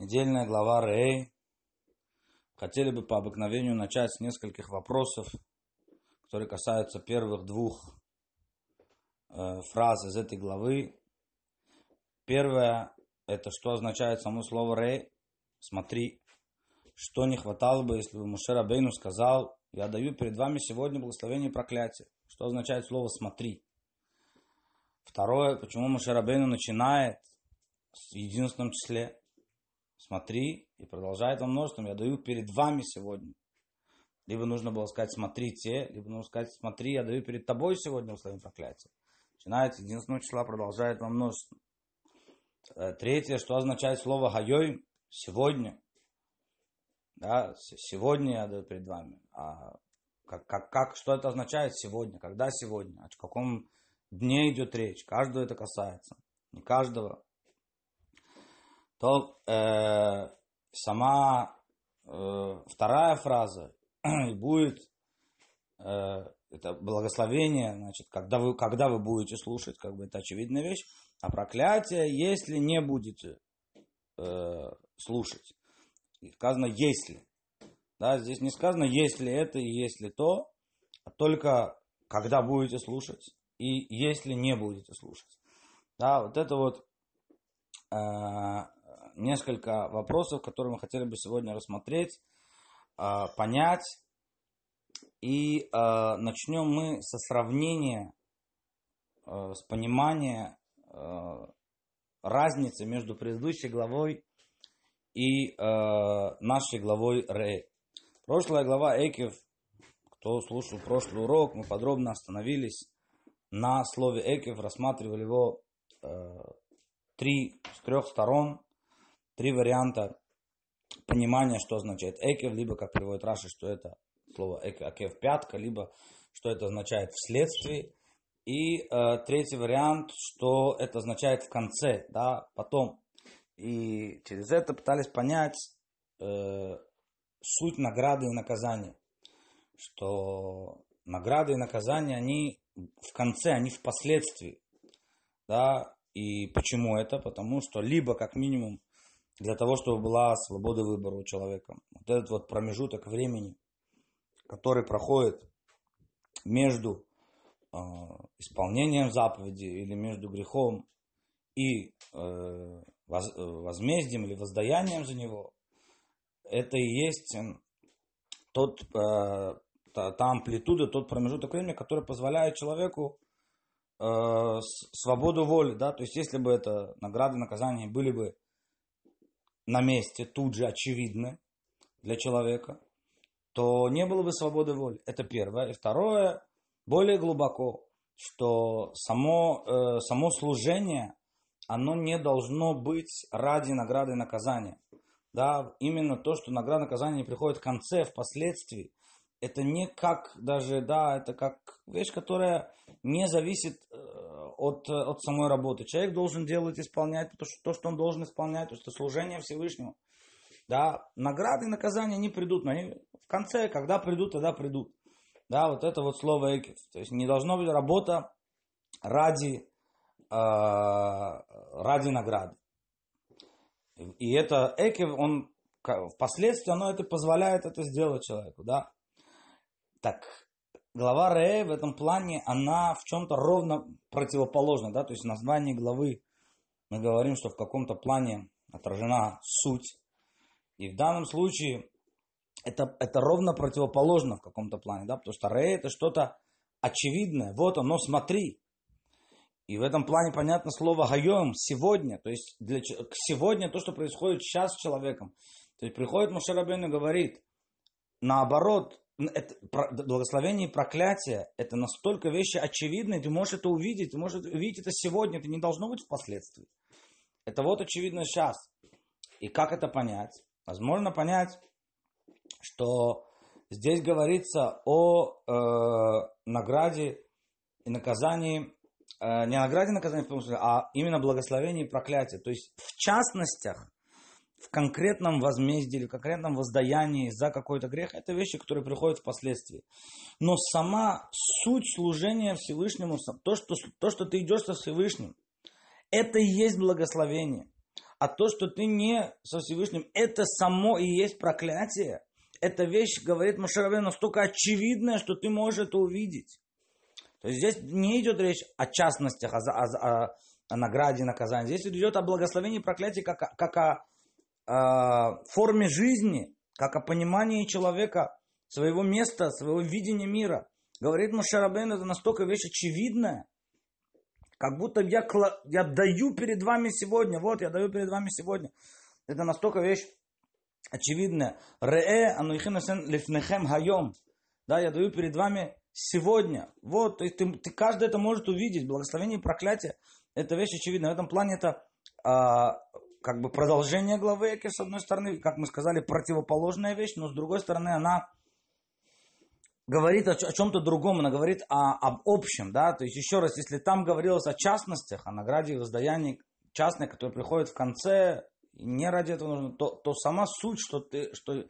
Недельная глава Рей. Хотели бы по обыкновению начать с нескольких вопросов, которые касаются первых двух э, фраз из этой главы. Первое, это что означает само слово Рей. Смотри, что не хватало бы, если бы Мушер Абейну сказал, я даю перед вами сегодня благословение и проклятие. Что означает слово смотри. Второе, почему Мушер Абейну начинает в единственном числе. Смотри и продолжает во множеством. Я даю перед вами сегодня. Либо нужно было сказать смотрите, либо нужно сказать смотри, я даю перед тобой сегодня условие проклятия. Начинает с единственного числа, продолжает во множеством. Э, третье, что означает слово хайой сегодня. Да, сегодня я даю перед вами. А как, как, как, что это означает сегодня? Когда сегодня? О каком дне идет речь? Каждого это касается. Не каждого. То э, сама э, вторая фраза будет э, это благословение, значит, когда вы, когда вы будете слушать, как бы это очевидная вещь, а проклятие, если не будете э, слушать. И сказано если. Да, здесь не сказано если это и если то, а только когда будете слушать и если не будете слушать. Да, вот это вот э, несколько вопросов, которые мы хотели бы сегодня рассмотреть, э, понять. И э, начнем мы со сравнения, э, с понимания разницы между предыдущей главой и нашей главой Ре. Прошлая глава Экев, кто слушал прошлый урок, мы подробно остановились на слове Экев, рассматривали его три, с трех сторон, три варианта понимания, что означает Экев, либо, как приводит Раши, что это слово Экев пятка, либо что это означает вследствие. И э, третий вариант, что это означает в конце, да, потом. И через это пытались понять э, суть награды и наказания. Что награды и наказания, они в конце, они впоследствии. Да, и почему это? Потому что либо, как минимум, для того, чтобы была свобода выбора у человека. Вот этот вот промежуток времени, который проходит между э, исполнением заповеди или между грехом и э, воз, возмездием или воздаянием за него, это и есть тот, э, та, та амплитуда, тот промежуток времени, который позволяет человеку э, свободу воли. Да? То есть, если бы это награды, наказания были бы на месте, тут же очевидны для человека, то не было бы свободы воли. Это первое. И второе, более глубоко, что само, э, само служение, оно не должно быть ради награды и наказания. Да, именно то, что награда и наказание приходит в конце, впоследствии, это не как даже, да, это как вещь, которая не зависит э, от, от самой работы. Человек должен делать, исполнять то, что, то, что он должен исполнять, то, что служение Всевышнему. Да, награды и наказания не придут, но они в конце, когда придут, тогда придут. Да, вот это вот слово экив. То есть не должно быть работа ради, э, ради награды. И это экив, он впоследствии оно это позволяет это сделать человеку, да. Так, глава Ре в этом плане, она в чем-то ровно противоположна, да, то есть в названии главы мы говорим, что в каком-то плане отражена суть. И в данном случае это, это ровно противоположно в каком-то плане, да, потому что Ре это что-то очевидное, вот оно, смотри. И в этом плане понятно слово «гайом» – «сегодня», то есть для, сегодня то, что происходит сейчас с человеком. То есть приходит Мушарабейн и говорит, наоборот, это, благословение и проклятие – это настолько вещи очевидные, ты можешь это увидеть, ты можешь увидеть это сегодня, это не должно быть впоследствии. Это вот очевидно сейчас. И как это понять? Возможно понять, что здесь говорится о э, награде и наказании, э, не награде и наказании, а именно благословении и проклятии. То есть в частностях в конкретном возмездии или в конкретном воздаянии за какой-то грех, это вещи, которые приходят впоследствии. Но сама суть служения Всевышнему, то, что, то, что ты идешь со Всевышним, это и есть благословение. а то, что ты не со Всевышним, это само и есть проклятие. Эта вещь, говорит Машарабе, настолько очевидная, что ты можешь это увидеть. То есть здесь не идет речь о частностях, о, о, о, о награде, наказании. Здесь идет о благословении проклятии как, как о форме жизни, как о понимании человека, своего места, своего видения мира. Говорит Мушарабен, это настолько вещь очевидная, как будто я, я даю перед вами сегодня, вот я даю перед вами сегодня. Это настолько вещь очевидная. Ре анухинасен лифнехем хайом. Да, я даю перед вами сегодня. Вот, есть ты, ты, каждый это может увидеть. Благословение и проклятие. Это вещь очевидная. В этом плане это а, как бы продолжение главы Эки, с одной стороны, как мы сказали, противоположная вещь, но с другой стороны она говорит о, чем-то другом, она говорит о, об общем, да, то есть еще раз, если там говорилось о частностях, о награде и воздаянии частной, которые приходят в конце, не ради этого нужно, то, то сама суть, что ты, что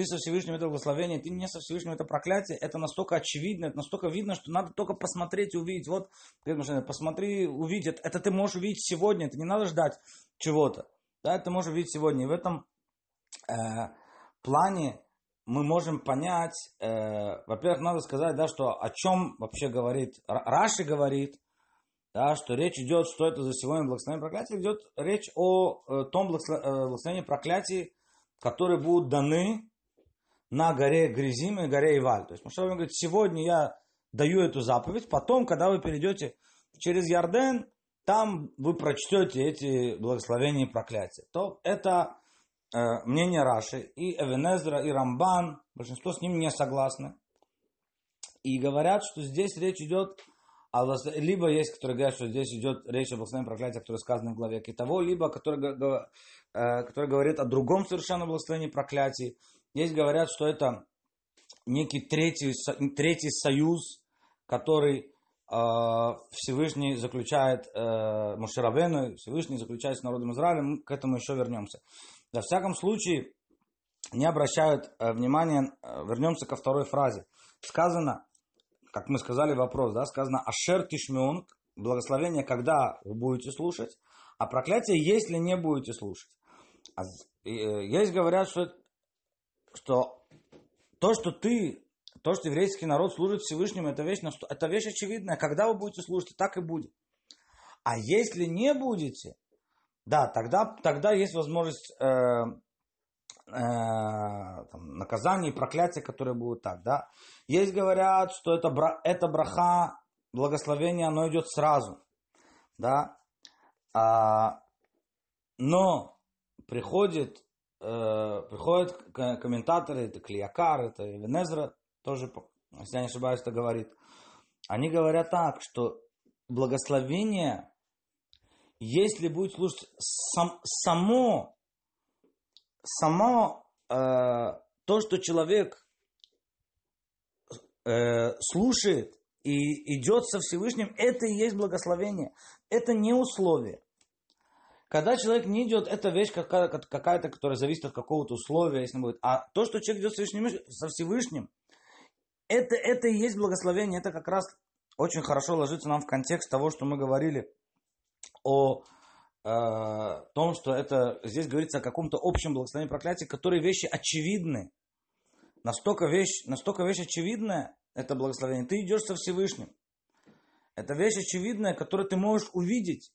ты со Всевышним это благословение, ты не со Всевышним это проклятие, это настолько очевидно, это настолько видно, что надо только посмотреть и увидеть. Вот, посмотри, увидеть, это, это ты можешь увидеть сегодня, это не надо ждать чего-то. Да, это можешь увидеть сегодня. И в этом э, плане мы можем понять, э, во-первых, надо сказать, да, что о чем вообще говорит, Раши говорит, да, что речь идет, что это за сегодня благословение проклятие, идет речь о э, том э, благословении проклятии, которые будут даны на горе Гризим и горе Иваль. То есть Машав говорит, сегодня я даю эту заповедь, потом, когда вы перейдете через Ярден, там вы прочтете эти благословения и проклятия. То это Э, мнение Раши, и Эвенезра, и Рамбан, большинство с ним не согласны. И говорят, что здесь речь идет либо есть, которые говорят, что здесь идет речь о благословении проклятия, которое сказано в главе Китово, либо который, э, который говорит о другом совершенно благословении проклятий. Здесь говорят, что это некий третий, третий союз, который э, Всевышний заключает э, Мушеравену, Всевышний заключает с народом Израиля, мы к этому еще вернемся. Во всяком случае, не обращают э, внимания, э, вернемся ко второй фразе. Сказано, как мы сказали вопрос, да, сказано «Ашер тишмеон», благословение, когда вы будете слушать, а проклятие, если не будете слушать. А, э, есть говорят, что, что то, что ты, то, что еврейский народ служит Всевышнему, это вещь, это вещь очевидная. Когда вы будете слушать, так и будет. А если не будете, да, тогда, тогда есть возможность э, э, там, наказания и проклятия, которые будут так, да. Есть говорят, что это, это браха, благословение, оно идет сразу, да. А, но приходит, э, приходят комментаторы, это Клиякар, это Венезра, тоже, если я не ошибаюсь, это говорит. Они говорят так, что благословение если будет слушать сам, само, само э, то, что человек э, слушает и идет со Всевышним, это и есть благословение. Это не условие. Когда человек не идет, это вещь какая-то, какая которая зависит от какого-то условия, если будет. А то, что человек идет Всевышним, со Всевышним это, это и есть благословение. Это как раз очень хорошо ложится нам в контекст того, что мы говорили о э, том, что это здесь говорится о каком-то общем благословении проклятии, которые вещи очевидны. Настолько вещь, настолько вещь очевидная, это благословение. Ты идешь со Всевышним. Это вещь очевидная, которую ты можешь увидеть,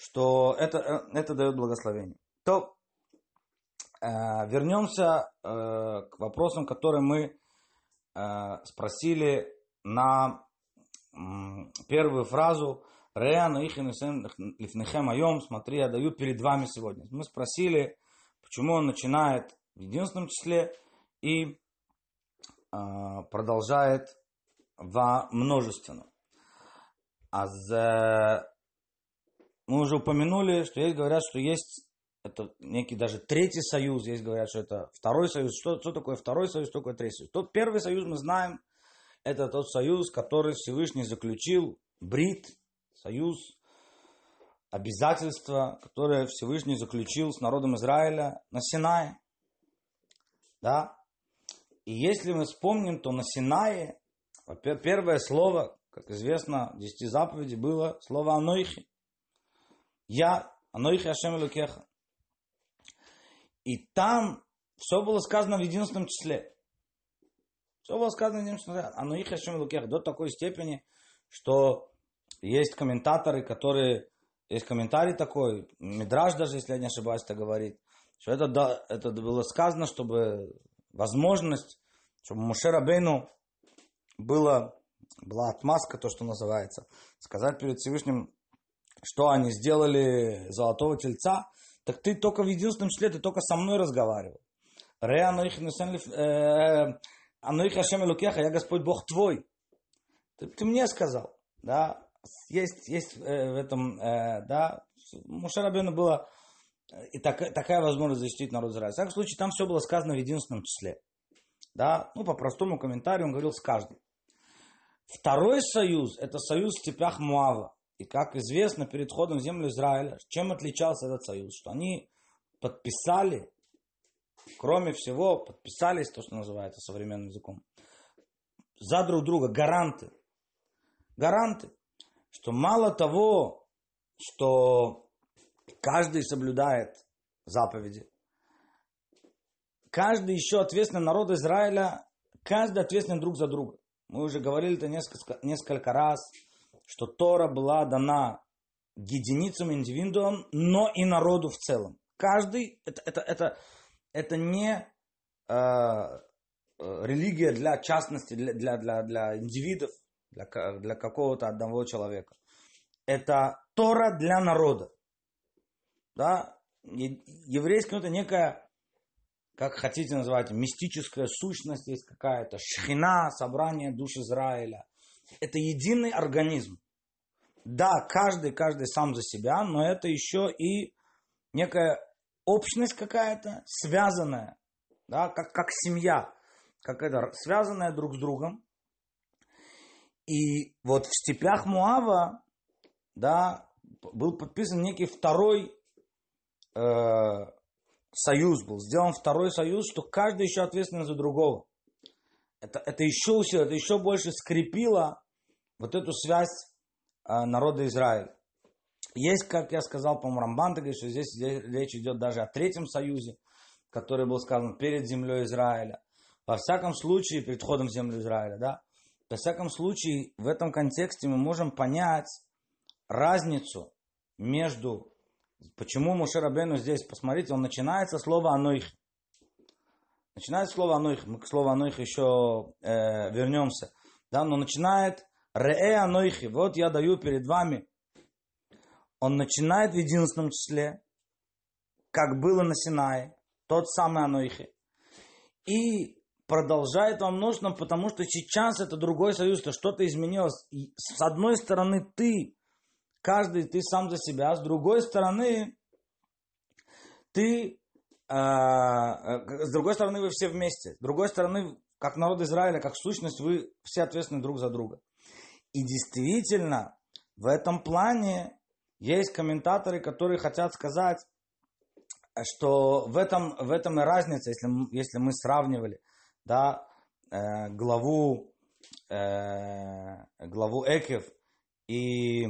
что это, э, это дает благословение. То э, вернемся э, к вопросам, которые мы э, спросили на э, первую фразу Реану их лифнехем айом, смотри, я даю перед вами сегодня. Мы спросили, почему он начинает в единственном числе и э, продолжает во множественном. А за... мы уже упомянули, что есть говорят, что есть это некий даже третий союз, есть говорят, что это второй союз. Что, что такое второй союз, что такое третий союз? Тот первый союз мы знаем, это тот союз, который Всевышний заключил, Брит, союз, обязательство, которое Всевышний заключил с народом Израиля на Синае. Да? И если мы вспомним, то на Синае первое слово, как известно, в десяти заповедей было слово «Анойхи». Я, Анойхи Ашем Элукеха. И там все было сказано в единственном числе. Все было сказано в единственном числе. Оно их Лукех до такой степени, что есть комментаторы, которые... Есть комментарий такой, Мидраж даже, если я не ошибаюсь, это говорит, что это, да, это было сказано, чтобы возможность, чтобы Мушера Бейну было, была отмазка, то, что называется, сказать перед Всевышним, что они сделали золотого тельца, так ты только в единственном числе, ты только со мной разговаривал. Ре аноих э, Ашем Элукеха, я Господь Бог твой. Ты, ты мне сказал, да, есть, есть э, в этом, э, да, Мушарабену было и так, такая возможность защитить народ Израиля. В всяком случае, там все было сказано в единственном числе. Да, ну, по простому комментарию он говорил с каждым. Второй союз, это союз в степях Муава. И как известно, перед входом в землю Израиля, чем отличался этот союз? Что они подписали, кроме всего, подписались, то, что называется современным языком, за друг друга гаранты. Гаранты, что мало того, что каждый соблюдает заповеди, каждый еще ответственный народ Израиля, каждый ответственный друг за друга. Мы уже говорили это несколько, несколько раз, что Тора была дана единицам, индивидуумам, но и народу в целом. Каждый, это, это, это, это не э, э религия для частности, для, для, для, для индивидов, для, для какого-то одного человека. Это Тора для народа. Да? Еврейский это некая как хотите называть, мистическая сущность есть какая-то, шхина, собрание душ Израиля. Это единый организм. Да, каждый, каждый сам за себя, но это еще и некая общность какая-то, связанная, да, как, как семья, как это, связанная друг с другом. И вот в степях Муава, да, был подписан некий второй э, союз был, сделан второй союз, что каждый еще ответственен за другого. Это, это еще усилило, это еще больше скрепило вот эту связь э, народа Израиля. Есть, как я сказал, по-моему, Рамбан, говорит, что здесь, речь идет даже о третьем союзе, который был сказан перед землей Израиля. Во всяком случае, перед входом в землю Израиля, да. Во всяком случае, в этом контексте мы можем понять разницу между Почему Муше Рабену здесь, посмотрите, он начинает со слова «аноих». Начинает слово «аноих». Мы к слову «аноих» еще э, вернемся. Да, но начинает «ре аноихи». Вот я даю перед вами. Он начинает в единственном числе, как было на Синае, тот самый аноихи. И продолжает во множественном, потому что сейчас это другой союз, то что-то изменилось. И с одной стороны ты каждый ты сам за себя, с другой стороны, ты, э, с другой стороны, вы все вместе, с другой стороны, как народ Израиля, как сущность, вы все ответственны друг за друга. И действительно, в этом плане есть комментаторы, которые хотят сказать, что в этом, в этом и разница, если, если мы сравнивали да, э, главу, э, главу Экев и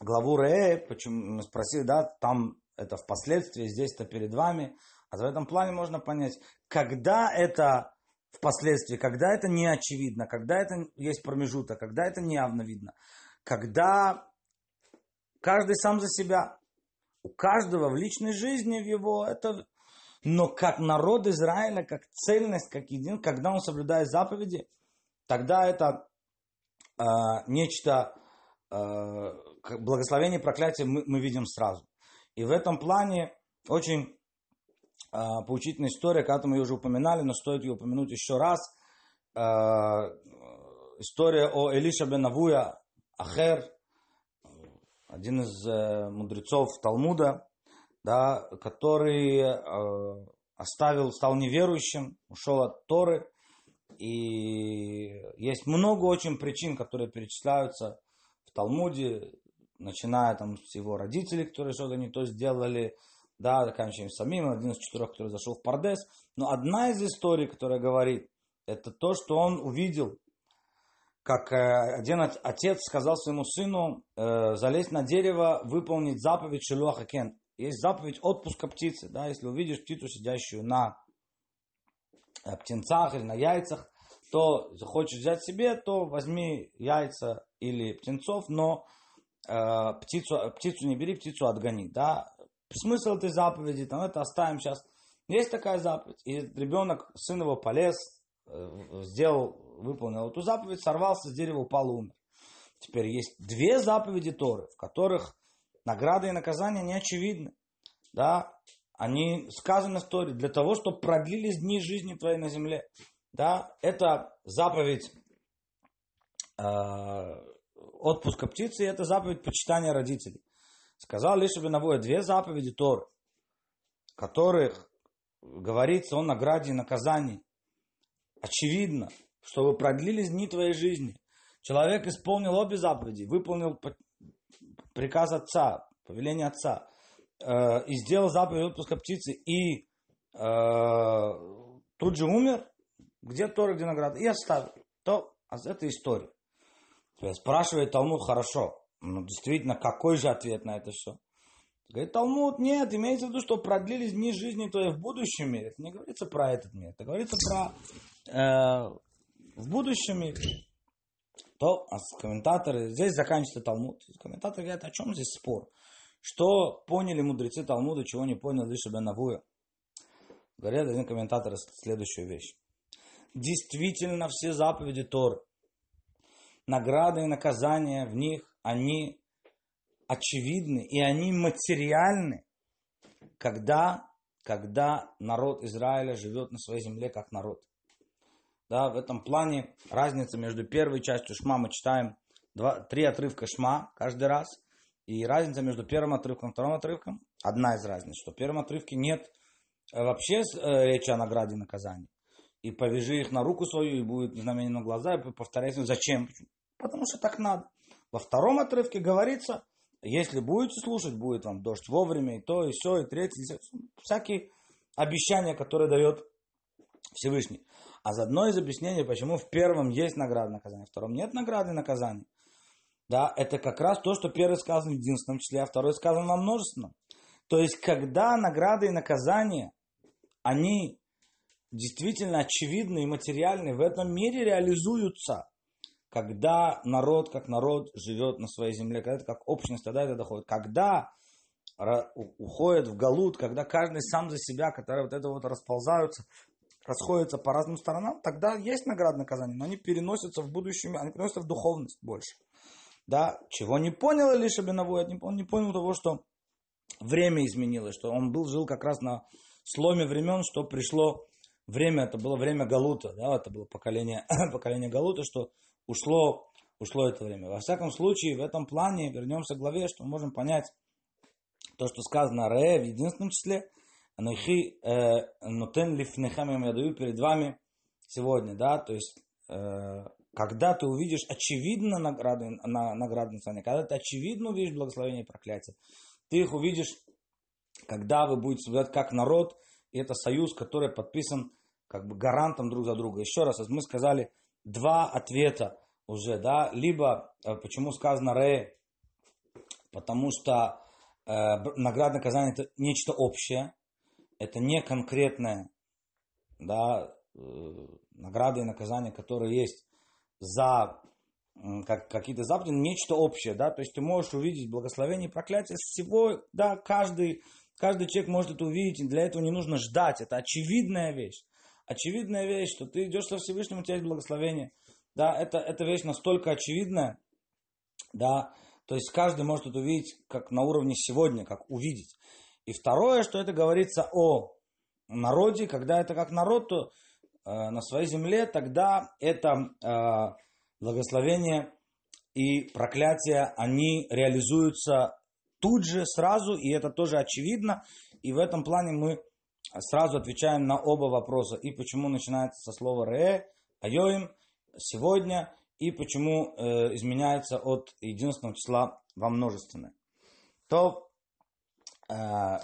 главу Ре, почему мы спросили, да, там это впоследствии, здесь это перед вами. А в этом плане можно понять, когда это впоследствии, когда это не очевидно, когда это есть промежуток, когда это неявно видно, когда каждый сам за себя, у каждого в личной жизни в его это, но как народ Израиля, как цельность, как един, когда он соблюдает заповеди, тогда это э, нечто э, благословение проклятие мы, мы видим сразу. И в этом плане очень поучительная история, когда мы ее уже упоминали, но стоит ее упомянуть еще раз. Э, история о Элиша бен Авуя Ахер, один из э, мудрецов Талмуда, да, который э, оставил, стал неверующим, ушел от Торы. И есть много очень причин, которые перечисляются в Талмуде, начиная там с его родителей, которые что-то не то сделали, да, заканчиваем самим, один из четырех, который зашел в Пардес. Но одна из историй, которая говорит, это то, что он увидел, как э, один отец сказал своему сыну э, залезть на дерево, выполнить заповедь Шилуаха Кен. есть заповедь отпуска птицы, да, если увидишь птицу, сидящую на э, птенцах или на яйцах, то захочешь взять себе, то возьми яйца или птенцов, но э, птицу, птицу не бери, птицу отгони, да. Смысл этой заповеди, там это оставим сейчас. Есть такая заповедь, и ребенок, сын его полез, э, сделал, выполнил эту заповедь, сорвался с дерева, упал умер. Теперь есть две заповеди Торы, в которых награды и наказания не очевидны. Да? Они сказаны в Торе для того, чтобы продлились дни жизни твоей на земле. Да? Это заповедь э, отпуска птицы, и это заповедь почитания родителей. Сказал лишь Навоя две заповеди Торы, которых говорится о награде и наказании. Очевидно, чтобы продлились дни твоей жизни. Человек исполнил обе заповеди, выполнил приказ отца, повеление отца, э, и сделал заповедь отпуска птицы, и э, тут же умер, где Тора, где награда, и оставил. То а это история. Спрашивает Талмуд, хорошо, ну действительно, какой же ответ на это все? Говорит, Талмуд, нет, имеется в виду, что продлились дни жизни твоей в будущем мире. Это не говорится про этот мир, это говорится про э, в будущем мире то а комментаторы, здесь заканчивается Талмуд. Комментаторы говорят, о чем здесь спор? Что поняли мудрецы Талмуда, чего не понял лишь Навуя? Говорят один комментатор следующую вещь. Действительно, все заповеди Тор, награды и наказания в них, они очевидны и они материальны, когда, когда народ Израиля живет на своей земле как народ. Да, в этом плане разница между первой частью Шма мы читаем два, три отрывка Шма каждый раз. И разница между первым отрывком и вторым отрывком, одна из разниц, что в первом отрывке нет э, вообще э, речи о награде и наказании. И повяжи их на руку свою, и будет знамение на глаза, и повторяйся, зачем? Потому что так надо. Во втором отрывке говорится, если будете слушать, будет вам дождь вовремя, и то, и все, и третье, и всякие обещания, которые дает Всевышний. А заодно из объяснений, почему в первом есть награда наказания, в втором нет награды наказания. Да, это как раз то, что первый сказан в единственном числе, а второй сказан во множественном. То есть, когда награды и наказания, они действительно очевидны и материальны, в этом мире реализуются, когда народ как народ живет на своей земле, когда это как общность, тогда это доходит. Когда уходят в галут, когда каждый сам за себя, которые вот это вот расползаются расходятся по разным сторонам, тогда есть награда наказания, но они переносятся в будущем, они переносятся в духовность больше. Да, чего не понял Илиша Беновой, он не понял того, что время изменилось, что он был, жил как раз на сломе времен, что пришло время, это было время Галута, да, это было поколение, поколение Галута, что ушло, ушло это время. Во всяком случае, в этом плане, вернемся к главе, что мы можем понять то, что сказано Ре в единственном числе, Анахи э, нотен лифнехам я даю перед вами сегодня, да, то есть э, когда ты увидишь очевидно награды, на, награды национальные, когда ты очевидно увидишь благословение и проклятие, ты их увидишь, когда вы будете соблюдать как народ, и это союз, который подписан как бы гарантом друг за друга. Еще раз, мы сказали два ответа уже, да, либо э, почему сказано ре, потому что э, награда наказание это нечто общее, это не конкретная да, э, награда и наказания, которые есть за как, какие-то заповеди, нечто общее, да, то есть ты можешь увидеть благословение и проклятие всего, да, каждый, каждый человек может это увидеть, и для этого не нужно ждать, это очевидная вещь, очевидная вещь, что ты идешь со Всевышним, у тебя есть благословение, да, это, эта вещь настолько очевидная, да, то есть каждый может это увидеть как на уровне сегодня, как увидеть. И второе, что это говорится о народе, когда это как народ, то э, на своей земле, тогда это э, благословение и проклятие, они реализуются тут же, сразу, и это тоже очевидно. И в этом плане мы сразу отвечаем на оба вопроса. И почему начинается со слова «ре», «айоим», «сегодня», и почему э, изменяется от единственного числа во множественное. То Э,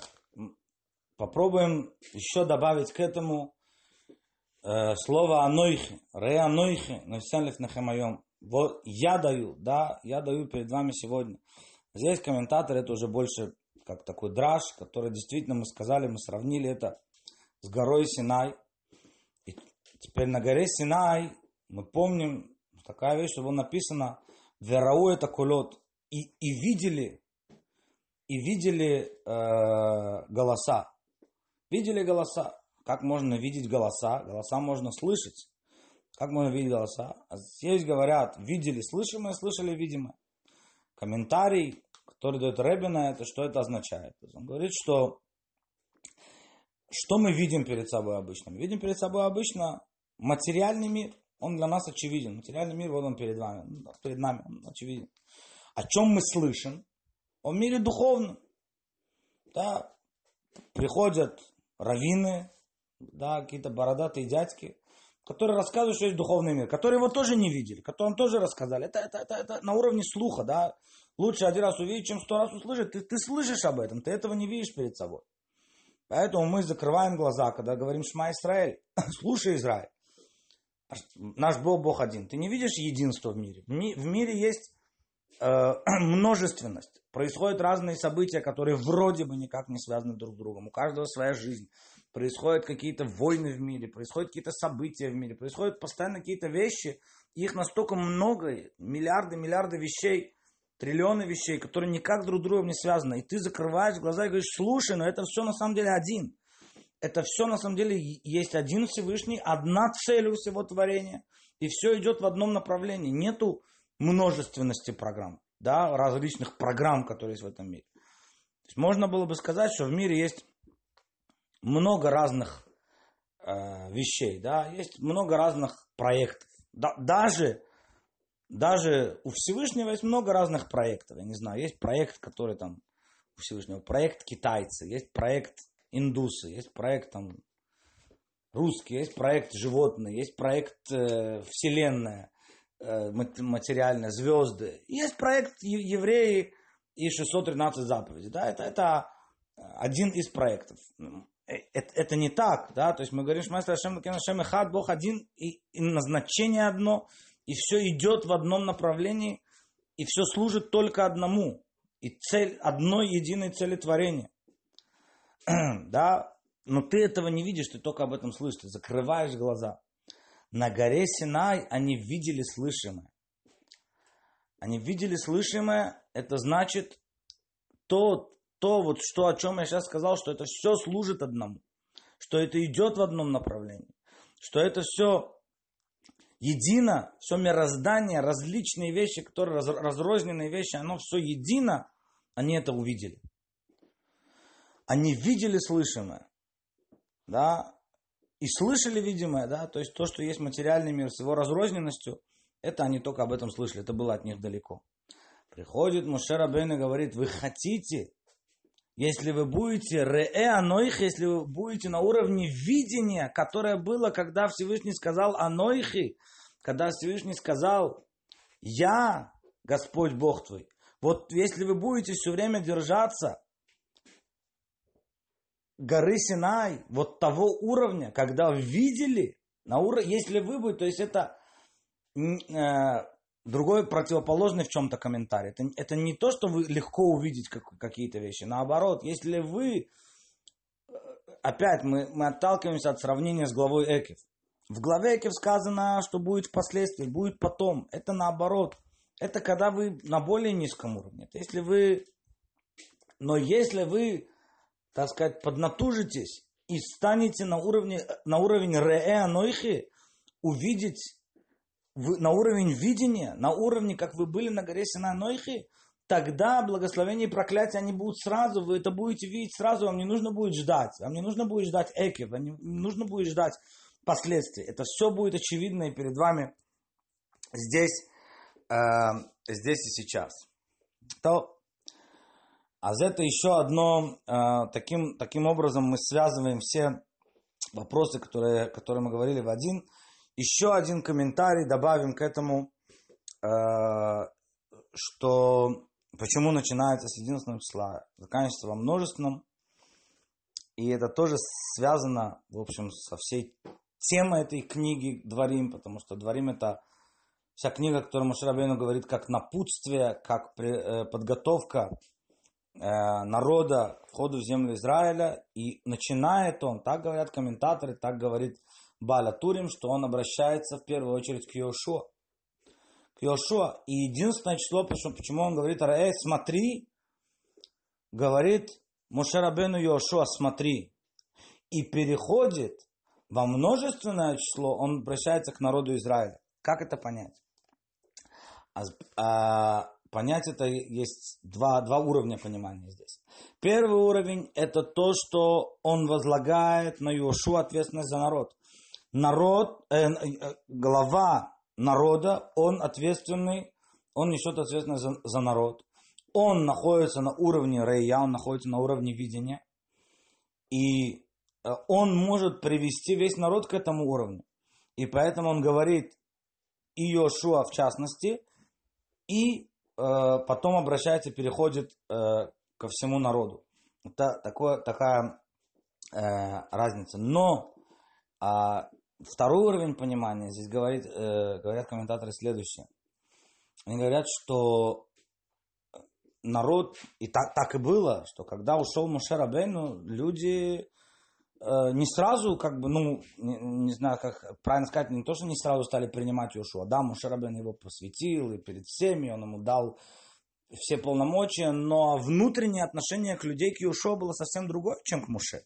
попробуем еще добавить к этому э, слово анойхи, ре анойхи, навсянлев нахамайом. Вот я даю, да, я даю перед вами сегодня. Здесь комментаторы, это уже больше как такой драж, который действительно мы сказали, мы сравнили это с горой Синай. И теперь на горе Синай мы помним такая вещь, что было написано «Верау это кулот» и, и видели, и видели э, голоса. Видели голоса. Как можно видеть голоса? Голоса можно слышать. Как можно видеть голоса? А здесь говорят, видели слышимое, слышали видимое. Комментарий, который дает Ребина, это что это означает? Он говорит, что что мы видим перед собой обычно? Мы видим перед собой обычно материальный мир. Он для нас очевиден. Материальный мир, вот он перед вами, перед нами, он очевиден. О чем мы слышим? О мире духовном. Да, приходят раввины, да, какие-то бородатые дядьки, которые рассказывают, что есть духовный мир, которые его тоже не видели, которым тоже рассказали. Это, это, это, это на уровне слуха, да. Лучше один раз увидеть, чем сто раз услышать. Ты, ты слышишь об этом, ты этого не видишь перед собой. Поэтому мы закрываем глаза, когда говорим Шма Израиль. Слушай, Израиль. Наш Бог Бог один. Ты не видишь единство в мире. В мире есть э, множественность. Происходят разные события, которые вроде бы никак не связаны друг с другом. У каждого своя жизнь происходят какие-то войны в мире, происходят какие-то события в мире, происходят постоянно какие-то вещи, их настолько много, миллиарды, миллиарды вещей, триллионы вещей, которые никак друг с другом не связаны. И ты закрываешь глаза и говоришь, слушай, но это все на самом деле один. Это все на самом деле есть один Всевышний, одна цель у всего творения. И все идет в одном направлении. Нету множественности программ, да, различных программ, которые есть в этом мире. То есть можно было бы сказать, что в мире есть много разных э, вещей, да, есть много разных проектов. Да, даже, даже у Всевышнего есть много разных проектов. Я не знаю, есть проект, который там у Всевышнего, проект китайцы, есть проект индусы, есть проект там русский, есть проект животные, есть проект э, вселенная, э, материальная, звезды, есть проект евреи и 613 заповедей. Да, это, это один из проектов это, это не так, да, то есть мы говорим, что Ашем Ашем Эхад, Бог один, и, и назначение одно, и все идет в одном направлении, и все служит только одному, и цель, одной единой цели творения. да, но ты этого не видишь, ты только об этом слышишь, ты закрываешь глаза. На горе Синай они видели слышимое. Они видели слышимое, это значит, то, то, вот что, о чем я сейчас сказал, что это все служит одному, что это идет в одном направлении, что это все едино, все мироздание, различные вещи, которые раз, разрозненные вещи, оно все едино, они это увидели. Они видели слышимое, да, и слышали видимое, да, то есть то, что есть материальный мир с его разрозненностью, это они только об этом слышали, это было от них далеко. Приходит Мушер Абейн и говорит, вы хотите если вы будете реэ анойх, если вы будете на уровне видения, которое было, когда Всевышний сказал анойхи, когда Всевышний сказал, я Господь Бог твой. Вот если вы будете все время держаться горы Синай, вот того уровня, когда видели, на уровне, если вы будете, то есть это э, другой противоположный в чем-то комментарий. Это, это не то, что вы легко увидеть как, какие-то вещи. Наоборот, если вы... Э, опять мы, мы отталкиваемся от сравнения с главой Экев. В главе Экев сказано, что будет впоследствии, будет потом. Это наоборот. Это когда вы на более низком уровне. Это если вы... Но если вы, так сказать, поднатужитесь и станете на, уровне, на уровень Реэ Анойхи, увидеть на уровень видения, на уровне, как вы были на горе Сина Нойхи, тогда благословение и проклятие, они будут сразу, вы это будете видеть сразу, вам не нужно будет ждать, вам не нужно будет ждать эки, вам не нужно будет ждать последствий. Это все будет очевидно и перед вами здесь, э, здесь и сейчас. То, а за это еще одно, э, таким, таким образом мы связываем все вопросы, которые, которые мы говорили в один – еще один комментарий добавим к этому, э, что почему начинается с единственного числа, заканчивается во множественном. И это тоже связано, в общем, со всей темой этой книги Дворим, потому что Дворим это вся книга, которую Маширабейну говорит как напутствие, как э, подготовка народа входу в землю Израиля, и начинает он, так говорят комментаторы, так говорит Баля Турим, что он обращается в первую очередь к Йошуа. К Йошуа. И единственное число, почему, он говорит, Эй, смотри, говорит Мушарабену Йошуа, смотри. И переходит во множественное число, он обращается к народу Израиля. Как это понять? А, а, понять это есть два, два уровня понимания здесь. Первый уровень это то, что он возлагает на Иошу ответственность за народ. Народ, э, э, глава народа, он ответственный, он несет ответственность за, за народ. Он находится на уровне Рея, он находится на уровне видения. И э, он может привести весь народ к этому уровню. И поэтому он говорит, и Йошуа в частности, и э, потом обращается, переходит э, ко всему народу. Это такое, такая э, разница. Но э, второй уровень понимания, здесь говорит, э, говорят комментаторы следующее. Они говорят, что народ, и так, так и было, что когда ушел Мушер Абейну, люди Э, не сразу, как бы, ну, не, не знаю, как правильно сказать, не то, что не сразу стали принимать Иошуа. Да, Мушарабен его посвятил и перед всеми, он ему дал все полномочия, но внутреннее отношение к людей к Иошуа было совсем другое, чем к Муше.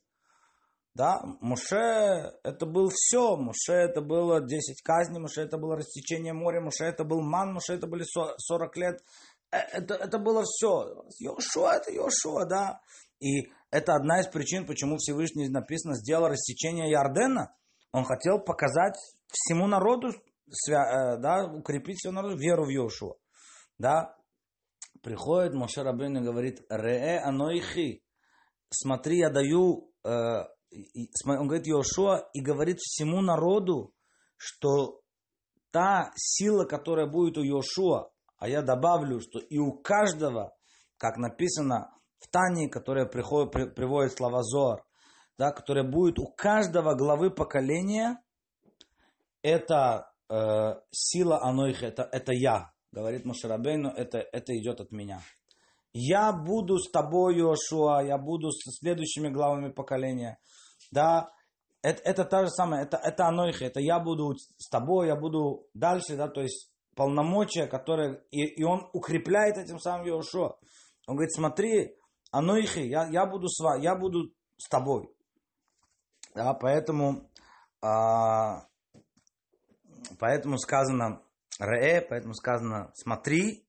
Да, Муше это был все, Муше это было 10 казней, Муше это было растечение моря, Муше это был ман, Муше это были 40 лет, э, это, это было все. Йошуа это Йошуа, да. И это одна из причин, почему Всевышний написано сделал рассечение Ярдена. Он хотел показать всему народу, э, да, укрепить всему народу веру в Йошуа. Да, приходит Моше Рабин и говорит, Ре аноихи, смотри, я даю, э, он говорит Йошуа и говорит всему народу, что та сила, которая будет у Йошуа, а я добавлю, что и у каждого, как написано, в Тане, которая приходит, при, приводит слова Зор, да, которая будет у каждого главы поколения, это э, сила Анойха, это, это я, говорит Мушарабейну, это, это идет от меня. Я буду с тобой, Йошуа, я буду с следующими главами поколения. Да, это, это та же самая, это, это Анойха, это я буду с тобой, я буду дальше, да, то есть полномочия, которые, и, и он укрепляет этим самым Йошуа. Он говорит, смотри, Анойхи, я, я буду с вами, я буду с тобой. Да, поэтому, а, поэтому сказано Ре, поэтому сказано смотри,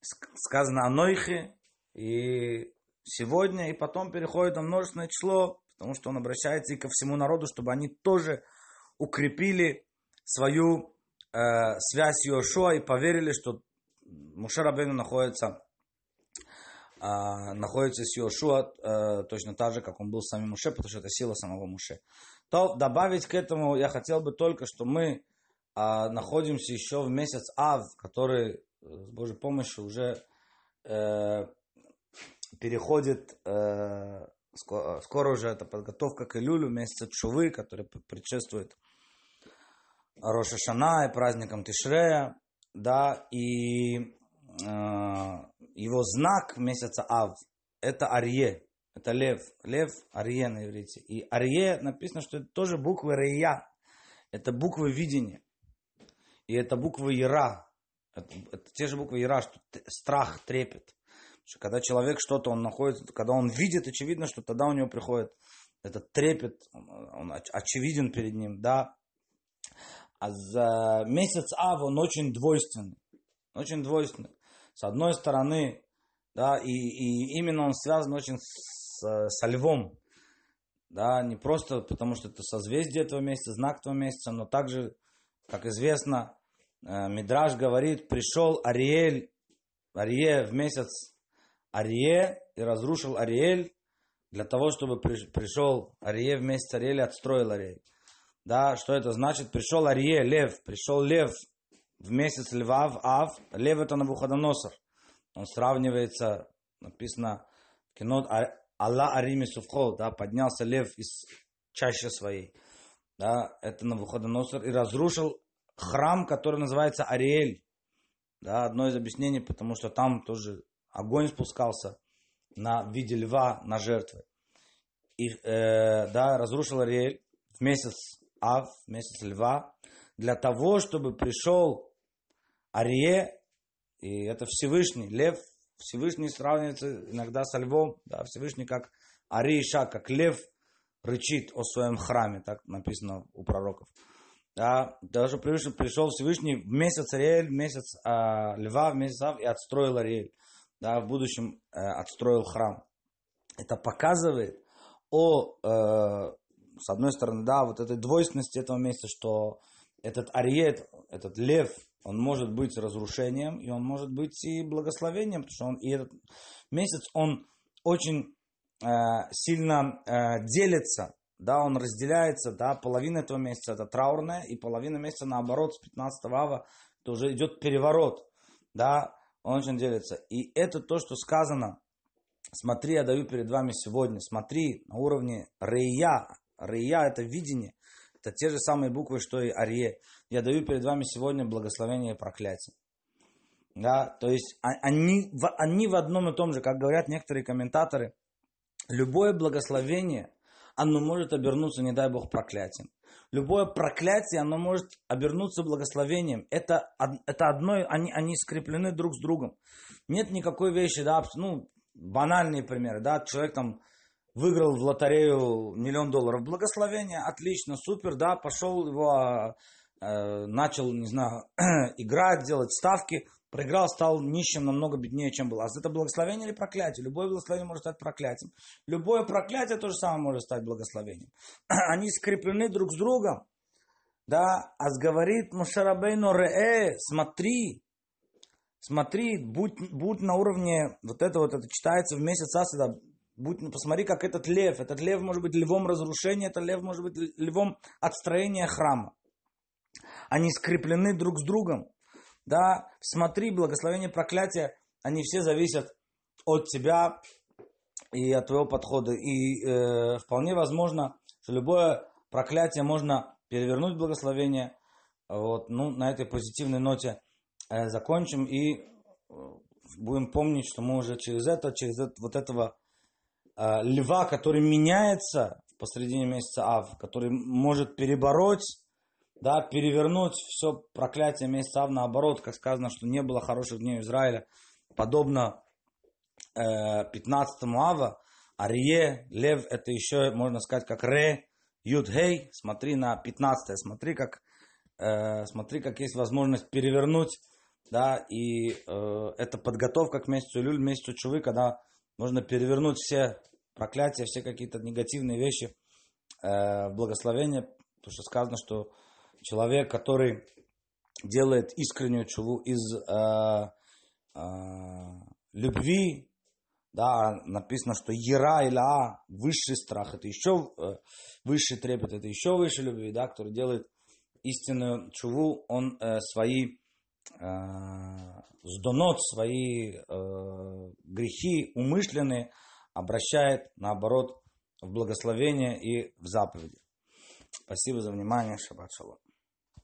сказано Анойхи, и сегодня, и потом переходит на множественное число, потому что он обращается и ко всему народу, чтобы они тоже укрепили свою э, связь с Йошуа и поверили, что Мушарабейну находится а, находится с Йошуа а, точно так же, как он был с самим Муше, потому что это сила самого Муше. То добавить к этому я хотел бы только, что мы а, находимся еще в месяц Ав, который э, с Божьей помощью уже э, переходит, э, скоро, скоро уже это подготовка к Илюлю, месяца Чувы, который предшествует Роша Шана и праздникам Тишрея, да, и Э, его знак месяца Ав – это Арье, это лев. Лев – Арье на иврите. И Арье написано, что это тоже буквы Рея. Это буквы видения. И это буквы Ира. Это, те же буквы Ира, что страх, трепет. что когда человек что-то, он находится, когда он видит, очевидно, что тогда у него приходит этот трепет, он очевиден перед ним, да. А за месяц Ав он очень двойственный. Очень двойственный. С одной стороны, да, и, и именно он связан очень с, со львом, да, не просто потому, что это созвездие этого месяца, знак этого месяца, но также, как известно, Мидраж говорит, пришел Ариэль, Арие в месяц Арие и разрушил Ариэль для того, чтобы пришел Арие в месяц Ариэль отстроил Ариэль. Да, что это значит? Пришел Арие, лев, пришел лев в месяц льва, в Ав, лев это Навуходоносор. Он сравнивается, написано, кино Алла Ариме Сувхол, да, поднялся лев из чаще своей. Да, это Навуходоносор и разрушил храм, который называется Ариэль. Да, одно из объяснений, потому что там тоже огонь спускался на в виде льва на жертвы. И, э, да, разрушил Ариэль в месяц Ав, в месяц льва, для того, чтобы пришел Арие, и это Всевышний, лев, Всевышний сравнивается иногда со львом, да, Всевышний как Ариша, как лев рычит о своем храме, так написано у пророков. Да, даже пришел, пришел Всевышний в месяц Ариэль, в месяц а, льва, в месяц Ав, и отстроил Ариэль. Да, в будущем э, отстроил храм. Это показывает о, э, с одной стороны, да, вот этой двойственности этого месяца, что этот Ариет, этот лев, он может быть разрушением, и он может быть и благословением, потому что он, и этот месяц, он очень э, сильно э, делится, да, он разделяется, да, половина этого месяца это траурная, и половина месяца наоборот, с 15 ава, это уже идет переворот, да, он очень делится. И это то, что сказано, смотри, я даю перед вами сегодня, смотри на уровне Рея, Рея это видение, это те же самые буквы, что и Арье. Я даю перед вами сегодня благословение и проклятие. Да, то есть а, они, они в одном и том же, как говорят некоторые комментаторы, любое благословение, оно может обернуться, не дай Бог, проклятием. Любое проклятие, оно может обернуться благословением. Это, это одно, они, они скреплены друг с другом. Нет никакой вещи, да, ну, банальные примеры, да, человек там выиграл в лотерею миллион долларов. Благословение, отлично, супер, да, пошел его, э, начал, не знаю, играть, делать ставки, проиграл, стал нищим, намного беднее, чем был. А это благословение или проклятие? Любое благословение может стать проклятием. Любое проклятие то же самое может стать благословением. Они скреплены друг с другом. Да, а говорит Мушарабейну Ре, смотри, смотри, будь, будь на уровне, вот это вот, это читается в месяц Асада, будь, посмотри, как этот лев, этот лев может быть львом разрушения, этот лев может быть львом отстроения храма. Они скреплены друг с другом. Да, смотри, благословение, проклятие, они все зависят от тебя и от твоего подхода. И э, вполне возможно, что любое проклятие можно перевернуть в благословение. Вот, ну, на этой позитивной ноте э, закончим и э, будем помнить, что мы уже через это, через это, вот этого э, льва, который меняется посредине месяца Ав, который может перебороть да, перевернуть все проклятие месяца Ав наоборот, как сказано, что не было хороших дней Израиля, подобно э, 15 Ава, Арие, Лев, это еще, можно сказать, как Ре, Юдхей, смотри на 15 смотри, как, э, смотри, как есть возможность перевернуть, да, и э, это подготовка к месяцу Люль, месяцу Чувы, когда можно перевернуть все проклятия, все какие-то негативные вещи э, в благословение, потому что сказано, что человек, который делает искреннюю чуву из э, э, любви, да, написано, что Ера или А, высший страх, это еще э, высший трепет, это еще выше любви, да, который делает истинную чуву, он э, свои э, сдонот, свои э, грехи умышленные обращает, наоборот, в благословение и в заповеди. Спасибо за внимание. Шаббат шалом.